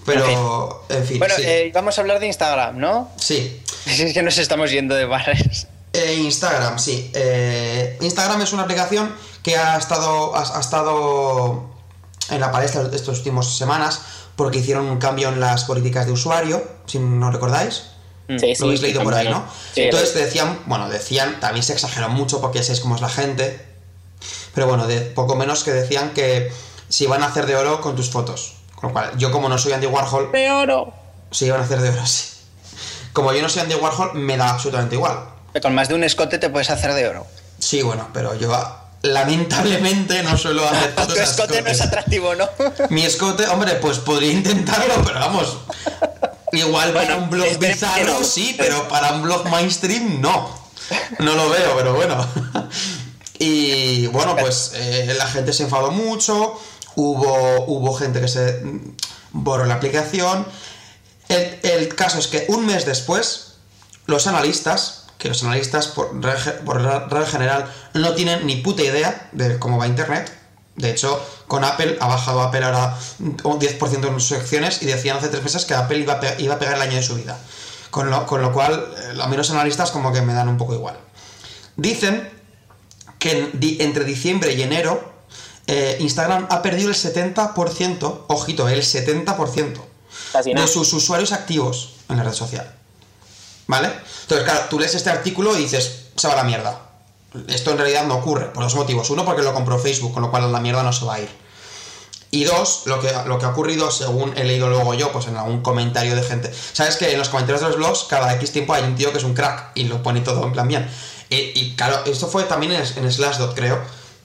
Pero, en fin, Bueno, sí. eh, vamos a hablar de Instagram, ¿no? sí. Es que nos estamos yendo de barres. Eh, Instagram, sí. Eh, Instagram es una aplicación que ha estado, ha, ha estado en la palestra estas últimas semanas porque hicieron un cambio en las políticas de usuario, si no recordáis. Sí, Lo habéis leído por ahí, ¿no? Mm. Sí, Entonces decían, bueno, decían, también se exageró mucho porque ya sabéis cómo es la gente, pero bueno, de poco menos que decían que si iban a hacer de oro con tus fotos. Con lo cual, yo como no soy Andy Warhol, de oro. si iban a hacer de oro, sí. Como yo no soy Andy Warhol, me da absolutamente igual. Con más de un escote te puedes hacer de oro. Sí, bueno, pero yo lamentablemente no suelo hacer fotos Tu escote no es atractivo, ¿no? Mi escote, hombre, pues podría intentarlo, pero vamos. Igual para un blog que bizarro no. sí, pero para un blog mainstream no. No lo veo, pero bueno. Y bueno, pues eh, la gente se enfadó mucho, hubo, hubo gente que se mm, borró la aplicación. El, el caso es que un mes después, los analistas, que los analistas por por regla general no tienen ni puta idea de cómo va Internet, de hecho, con Apple ha bajado Apple ahora un 10% en sus acciones y decían hace tres meses que Apple iba a, iba a pegar el año de su vida. Con lo, con lo cual, eh, a mí los analistas como que me dan un poco igual. Dicen que entre diciembre y enero eh, Instagram ha perdido el 70%, ojito, el 70% de sus usuarios activos en la red social. ¿Vale? Entonces, claro, tú lees este artículo y dices, se va a la mierda. Esto en realidad no ocurre, por dos motivos. Uno, porque lo compró Facebook, con lo cual la mierda no se va a ir. Y dos, lo que, lo que ha ocurrido, según he leído luego yo, pues en algún comentario de gente. ¿Sabes que en los comentarios de los blogs, cada X tiempo hay un tío que es un crack y lo pone todo en plan bien? Y, y claro, esto fue también en, en Slashdot, creo,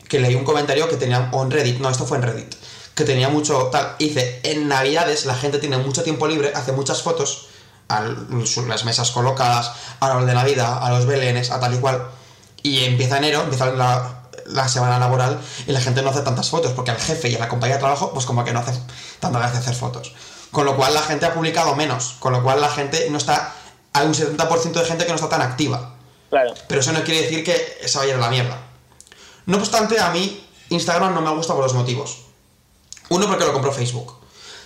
que leí un comentario que tenía, en Reddit, no, esto fue en Reddit, que tenía mucho tal. Dice, en Navidades la gente tiene mucho tiempo libre, hace muchas fotos a las mesas colocadas, al árbol de Navidad, a los belenes, a tal y cual. Y empieza enero, empieza la, la, semana laboral y la gente no hace tantas fotos, porque al jefe y a la compañía de trabajo, pues como que no hace tanta gracia hacer fotos. Con lo cual la gente ha publicado menos, con lo cual la gente no está, hay un 70% de gente que no está tan activa. Claro. Pero eso no quiere decir que se vaya a la mierda. No obstante, a mí Instagram no me gusta por dos motivos. Uno, porque lo compró Facebook.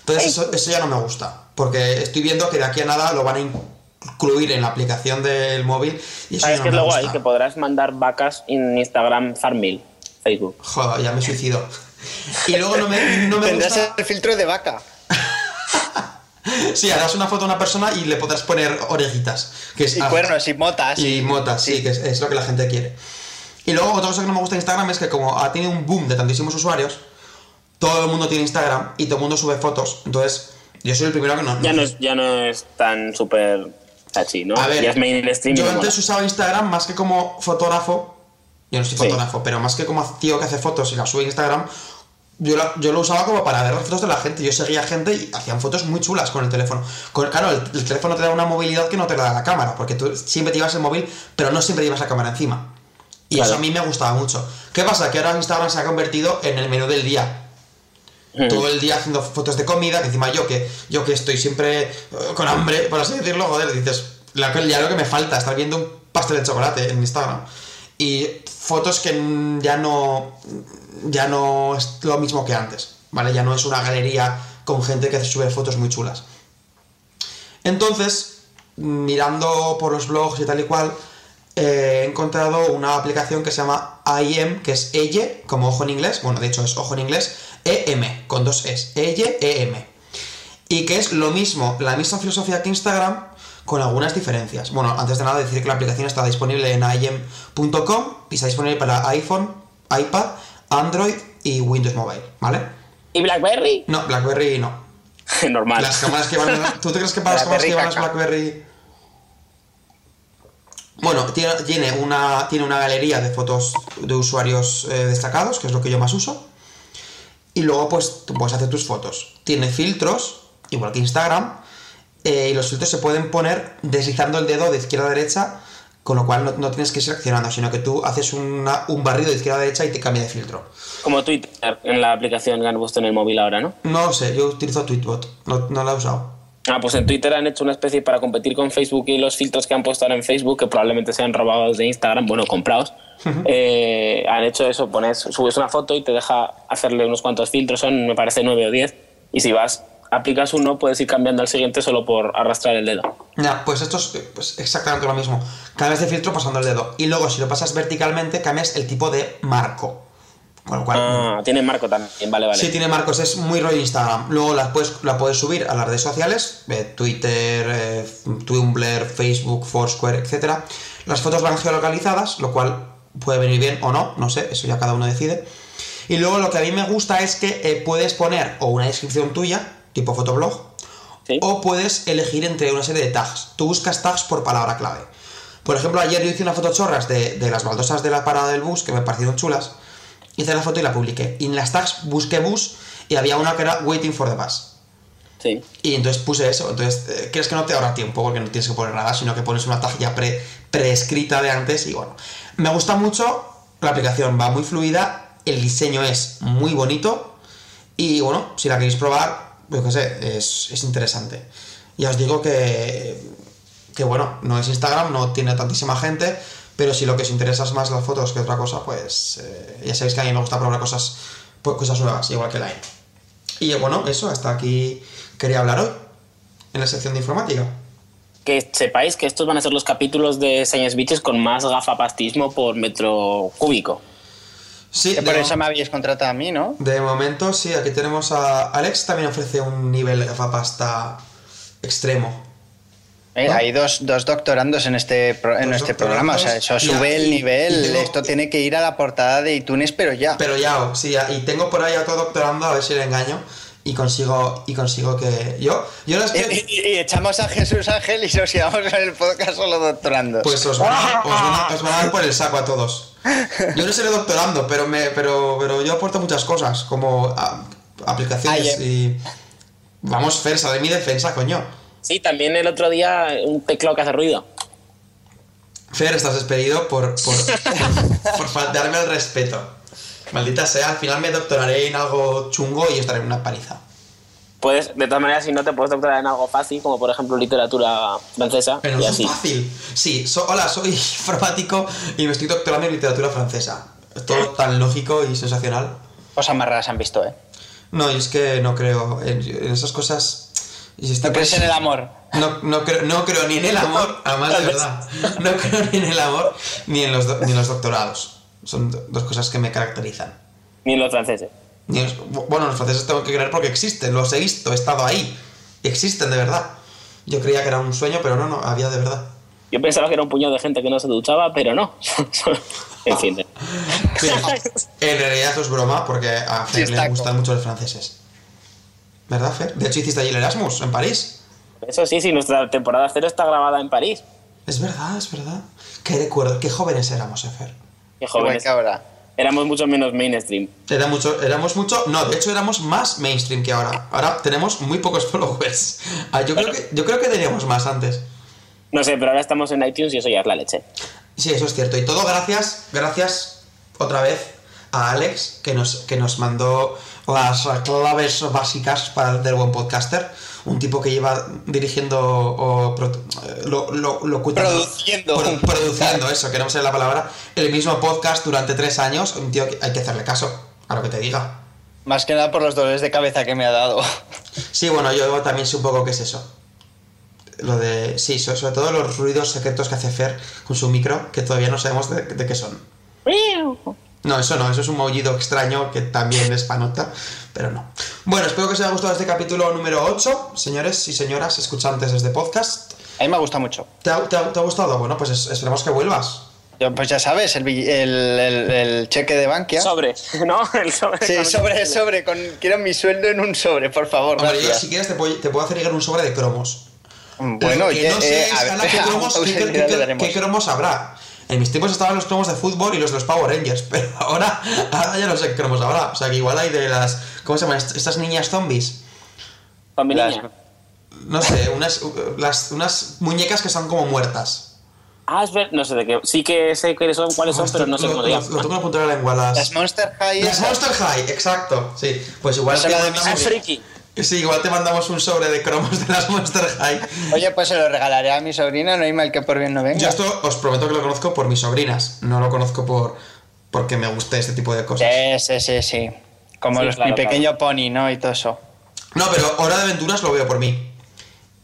Entonces eso, eso, ya no me gusta. Porque estoy viendo que de aquí a nada lo van a incluir en la aplicación del móvil. Y eso ¿Sabes qué no es me lo guay? Que podrás mandar vacas en Instagram Farmil, Facebook. Joder, ya me suicido. Y luego no me, no me Tendrás gusta... el filtro de vaca. Sí, harás una foto a una persona y le podrás poner orejitas. Que es Y cuernos y motas. Y motas, sí, que es, es lo que la gente quiere. Y luego otra cosa que no me gusta de Instagram es que como ha tenido un boom de tantísimos usuarios, todo el mundo tiene Instagram y todo el mundo sube fotos. Entonces, yo soy el primero que no. Ya no es, ya no es tan súper chachi, ¿no? A ver, ya es mainstream. yo antes mola. usaba Instagram más que como fotógrafo. Yo no soy Sí. fotógrafo, pero más que como tío que hace fotos y las sube a Instagram. Yo, la- yo lo usaba como para ver las fotos de la gente. Yo seguía gente y hacían fotos muy chulas con el teléfono. Con, claro, el, el teléfono te da una movilidad que no te la da la cámara, porque tú siempre te llevas el móvil, pero no siempre llevas la cámara encima. Y Claro. eso a mí me gustaba mucho. ¿Qué pasa? Que ahora Instagram se ha convertido en el menú del día Mm. todo el día haciendo fotos de comida, que encima yo que yo que estoy siempre eh, con hambre, por así decirlo, joder, dices, la, ya lo que me falta, estar viendo un pastel de chocolate en Instagram. Y fotos que ya no ya no es lo mismo que antes, ¿vale? Ya no es una galería con gente que sube fotos muy chulas. Entonces, mirando por los blogs y tal y cual, eh, he encontrado una aplicación que se llama IM, que es EYE, como ojo en inglés, bueno, de hecho es ojo en inglés, EM, con dos Es, EYE, EM. Y que es lo mismo, la misma filosofía que Instagram, con algunas diferencias. Bueno, antes de nada decir que la aplicación está disponible en im.com y está disponible para iPhone, iPad, Android y Windows Mobile, ¿vale? ¿Y Blackberry? No, BlackBerry no. Normal. Las cámaras que van. ¿Tú te crees que para las cámaras que las Blackberry BlackBerry? Bueno, tiene, tiene, una, tiene una galería de fotos de usuarios eh, destacados, que es lo que yo más uso. Y luego, pues, tú puedes hacer tus fotos. Tiene filtros, igual que Instagram. eh, y los filtros se pueden poner deslizando el dedo de izquierda a derecha, con lo cual no, no tienes que ir seleccionando, sino que tú haces una- un barrido de izquierda a derecha y te cambia de filtro. Como Twitter en la aplicación que han puesto en el móvil ahora, ¿no? No lo sé, yo utilizo Tweetbot, no, no la he usado. Ah, pues en Twitter han hecho una especie para competir con Facebook y los filtros que han puesto ahora en Facebook, que probablemente sean robados de Instagram, bueno, comprados. eh, han hecho eso, pones, subes una foto y te deja hacerle unos cuantos filtros, son me parece 9 o 10. Y si vas, aplicas uno, puedes ir cambiando al siguiente solo por arrastrar el dedo. Ya, pues esto es pues exactamente lo mismo. Cambias de filtro pasando el dedo. Y luego, si lo pasas verticalmente, cambias el tipo de marco. Con lo cual, Ah, tiene marco también, vale, vale. sí tiene marcos, es muy rollo Instagram. Luego la puedes, la puedes subir a las redes sociales, eh, Twitter, eh, Tumblr, Facebook, Foursquare, etc. Las fotos van geolocalizadas, lo cual puede venir bien o no, no sé, eso ya cada uno decide. Y luego lo que a mí me gusta es que eh, puedes poner o una descripción tuya, tipo fotoblog, Sí. o puedes elegir entre una serie de tags. Tú buscas tags por palabra clave. Por ejemplo, ayer yo hice una foto chorras de, de las baldosas de la parada del bus que me parecieron chulas. Hice la foto y la publiqué. Y en las tags busqué bus y había una que era waiting for the bus. Sí. Y entonces puse eso. Entonces, eh, ¿quieres que no te ahorra tiempo? Porque no tienes que poner nada, sino que pones una tag ya pre, preescrita de antes. Y bueno, me gusta mucho. La aplicación va muy fluida. El diseño es muy bonito. Y bueno, si la queréis probar, yo qué sé, es, es interesante. Ya os digo que, que bueno, no es Instagram, no tiene tantísima gente, pero si lo que os interesa es más las fotos que otra cosa, pues eh, ya sabéis que a mí me gusta probar cosas, pues, cosas nuevas, igual que Line. Y bueno, eso, hasta aquí quería hablar hoy, en la sección de informática. Que sepáis que estos van a ser los capítulos de Science Beaches con más gafapastismo por metro cúbico. Sí, Que por de, eso me habéis contratado a mí, ¿no? de momento sí, aquí tenemos a Alex, también ofrece un nivel gafapasta extremo. Eh, ¿No? Hay dos, dos doctorandos en este, pro- en este programa, o sea, eso sube el nivel. tengo- Esto tiene que ir a la portada de iTunes, pero ya. Pero ya, sí, ya, y tengo por ahí a todo doctorando a ver si le engaño y consigo y consigo que yo yo las Y, que y- y echamos a Jesús Ángel y nos quedamos en el podcast solo doctorando. pues os van, a, os, van a, os van a dar por el saco a todos. Yo no seré doctorando, pero me pero pero yo aporto muchas cosas como a- aplicaciones Ay, y vamos Fer, sal de mi defensa, coño. Sí, también el otro día un teclado que hace ruido. Fer, estás despedido por por, por, faltarme el respeto. Maldita sea, al final me doctoraré en algo chungo y estaré en una paliza. Puedes, de todas maneras, si no te puedes doctorar en algo fácil, como por ejemplo literatura francesa, Pero y no así. es fácil. Sí, so- hola, soy informático y me estoy doctorando en literatura francesa. Es todo tan lógico y sensacional. Cosas más raras han visto, ¿eh? No, y es que no creo en, en esas cosas. Y estoy No crees en el amor. No, no, creo, no creo ni en el amor, además de verdad. No creo ni en el amor ni en los, do- ni en los doctorados. Son do- dos cosas que me caracterizan. Ni en los franceses. Ni en los- bueno, los franceses tengo que creer porque existen, los he visto, he estado ahí. Y existen de verdad. Yo creía que era un sueño, pero no, no, había de verdad. Yo pensaba que era un puñado de gente que no se duchaba, pero no. en fin. En realidad es broma porque a Fer Sí, le está gustan mucho los franceses. ¿Verdad, Fer? De hecho, hiciste allí el Erasmus, en París. Eso sí, sí, nuestra temporada cero está grabada en París. Es verdad, es verdad. Qué recuerdo, qué jóvenes éramos, eh, Fer. Qué jóvenes. cabra. Éramos mucho menos mainstream. Era mucho, éramos mucho, no, de hecho éramos más mainstream que ahora. Ahora tenemos muy pocos followers. Ah, yo, creo que, yo creo que teníamos más antes. No sé, pero ahora estamos en iTunes y eso ya es la leche. Sí, eso es cierto. Y todo gracias, gracias otra vez a Alex, que nos, que nos mandó las claves básicas para el del buen podcaster. Un tipo que lleva dirigiendo o pro- eh, lo, lo, Produciendo. pro- produciendo, eso, que no me sale la palabra. El mismo podcast durante tres años. Un tío que hay que hacerle caso a lo que te diga. Más que nada por los dolores de cabeza que me ha dado. Sí, bueno, yo también sé un poco qué es eso. Lo de. Sí, so- sobre todo los ruidos secretos que hace Fer con su micro, que todavía no sabemos de, de qué son. No, eso no, eso es un maullido extraño que también es panota, pero no. Bueno, espero que os haya gustado este capítulo número 8, señores y señoras escuchantes de este podcast. A mí me gusta mucho. ¿Te ha, te ha- te ha gustado? Bueno, pues es- esperemos que vuelvas. Pues ya sabes, el, el, el- el cheque de Bankia. Sobre, ¿no? El sobre. Sí, sobre, sobre. Con, quiero mi sueldo en un sobre, por favor. Hombre, yo si quieres te puedo, te puedo hacer llegar un sobre de cromos. Bueno, que oye, no sé eh, es, a ver, Ana, ¿qué, cromos, qué cromos habrá? En mis tiempos estaban los cromos de fútbol y los de los Power Rangers, pero ahora, ahora ya no sé qué cromos habrá. O sea que igual hay de las. ¿Cómo se llaman? Est- Estas niñas zombies. Niña. No sé, unas, las, unas muñecas que están como muertas. Ah, es ver, no sé de qué. Sí que sé cuáles son, cuáles son, pero no sé lo, cómo lo, lo llaman. tengo en la punta de la lengua. Las, Las Monster High. las. Monster High, exacto. Sí, pues igual te, es la de mis mandamos, friki. Sí, igual te mandamos un sobre de cromos de las Monster High. Oye, pues se lo regalaré a mi sobrina, no hay mal que por bien no venga. Yo esto os prometo que lo conozco por mis sobrinas, no lo conozco por porque me guste este tipo de cosas. Sí, sí, sí, sí. Como Sí, los, claro, mi pequeño pony, ¿no? Y todo eso. No, pero Hora de Aventuras lo veo por mí.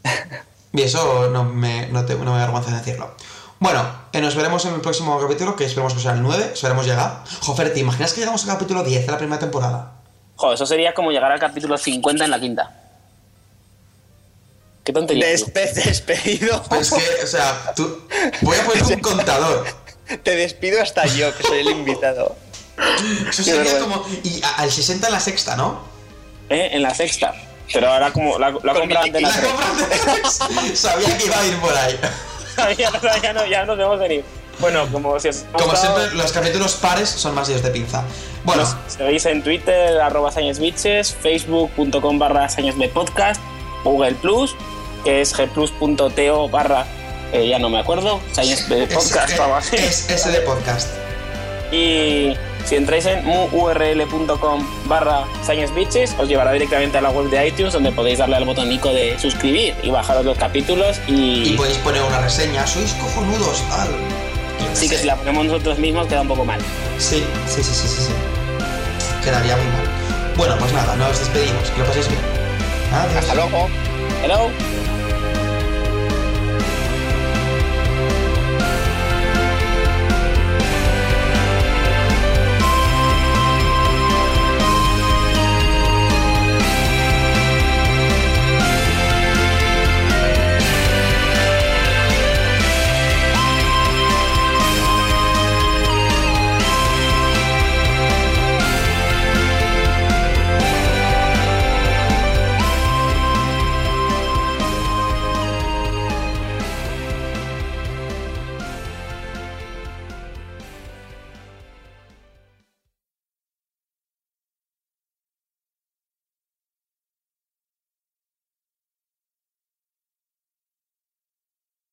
Y eso no me, no te- no me da vergüenza en decirlo. Bueno, eh, nos veremos en el próximo capítulo, que esperemos que sea el 9, esperemos llegar. Joder, ¿te imaginas que llegamos al capítulo 10 de la primera temporada? Joder, eso sería como llegar al capítulo 50 en la quinta. Qué tontería. Despe- despedido. Es que, o sea, tú, voy a poner un contador. Te despido hasta yo, que soy el invitado. Eso sería vergüenza. como. Y al 60 en la sexta, ¿no? ¿Eh? En la sexta. Pero ahora como la, compra de la La Sabía que iba a ir por ahí. ya, no- ya, no, ya nos vemos venir. Bueno, como si os Como gustado, siempre, los capítulos pares son más líos de pinza. Bueno, nos seguís en Twitter, arroba ScienceBitches, facebook.com barra Podcast, Google Plus, que es gplus.to barra, eh, ya no me acuerdo, Science es, así. es SD Podcast. Y si entráis en muurl.com barra sciencebeaches os llevará directamente a la web de iTunes donde podéis darle al botónico de suscribir y bajaros los capítulos y... Y podéis poner una reseña, sois cojonudos, tal. Yo qué Sí que si la ponemos nosotros mismos queda un poco mal. Sí, sí, sí, sí, sí, sí. Quedaría muy mal. Bueno, pues nada, nos despedimos. Que lo paséis bien. Hasta luego. Hello.